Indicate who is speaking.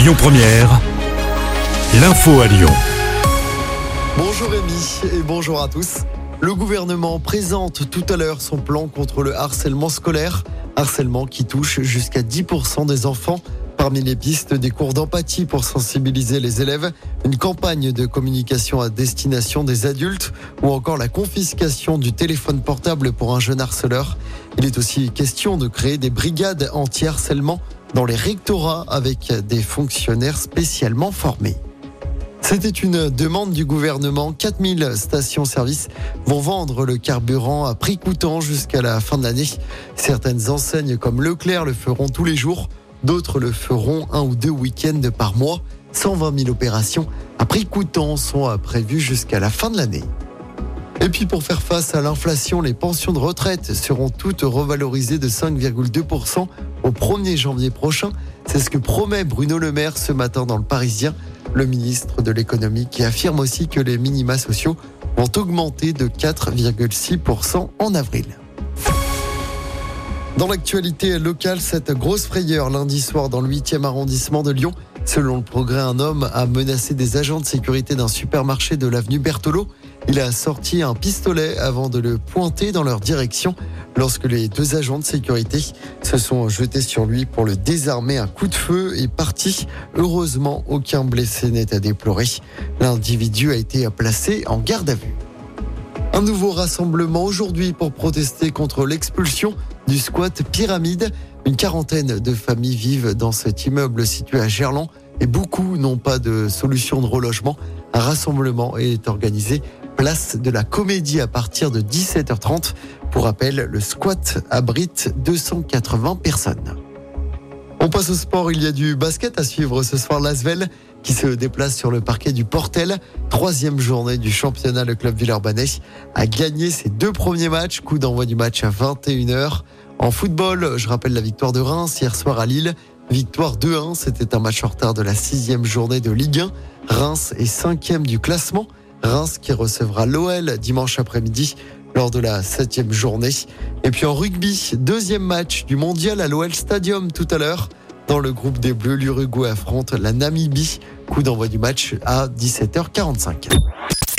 Speaker 1: Lyon Première, l'info à Lyon.
Speaker 2: Bonjour Rémi et bonjour à tous. Le gouvernement présente tout à l'heure son plan contre le harcèlement scolaire, harcèlement qui touche jusqu'à 10% des enfants. Parmi les pistes, des cours d'empathie pour sensibiliser les élèves, une campagne de communication à destination des adultes ou encore la confiscation du téléphone portable pour un jeune harceleur. Il est aussi question de créer des brigades anti-harcèlement dans les rectorats avec des fonctionnaires spécialement formés. C'était une demande du gouvernement. 4000 stations-service vont vendre le carburant à prix coûtant jusqu'à la fin de l'année. Certaines enseignes comme Leclerc le feront tous les jours. D'autres le feront un ou deux week-ends par mois. 120 000 opérations à prix coûtant sont prévues jusqu'à la fin de l'année. Et puis pour faire face à l'inflation, les pensions de retraite seront toutes revalorisées de 5,2% au 1er janvier prochain. C'est ce que promet Bruno Le Maire ce matin dans le Parisien, le ministre de l'économie qui affirme aussi que les minima sociaux vont augmenter de 4,6% en avril. Dans l'actualité locale, cette grosse frayeur lundi soir dans le 8e arrondissement de Lyon. Selon le progrès, un homme a menacé des agents de sécurité d'un supermarché de l'avenue Berthelot. Il a sorti un pistolet avant de le pointer dans leur direction. Lorsque les deux agents de sécurité se sont jetés sur lui pour le désarmer, un coup de feu est parti. Heureusement, aucun blessé n'est à déplorer. L'individu a été placé en garde à vue. Un nouveau rassemblement aujourd'hui pour protester contre l'expulsion du squat Pyramide. Une quarantaine de familles vivent dans cet immeuble situé à Gerland et beaucoup n'ont pas de solution de relogement. Un rassemblement est organisé place de la Comédie à partir de 17h30. Pour rappel, le squat abrite 280 personnes. On passe au sport, il y a du basket à suivre ce soir. Lasvel qui se déplace sur le parquet du Portel. Troisième journée du championnat, le club Villeurbanais a gagné ses deux premiers matchs. Coup d'envoi du match à 21h. En football, je rappelle la victoire de Reims hier soir à Lille. Victoire 2-1, c'était un match en retard de la sixième journée de Ligue 1. Reims est cinquième du classement. Reims qui recevra l'OL dimanche après-midi lors de la septième journée. Et puis en rugby, deuxième match du mondial à l'OL Stadium tout à l'heure. Dans le groupe des Bleus, l'Uruguay affronte la Namibie. Coup d'envoi du match à 17h45.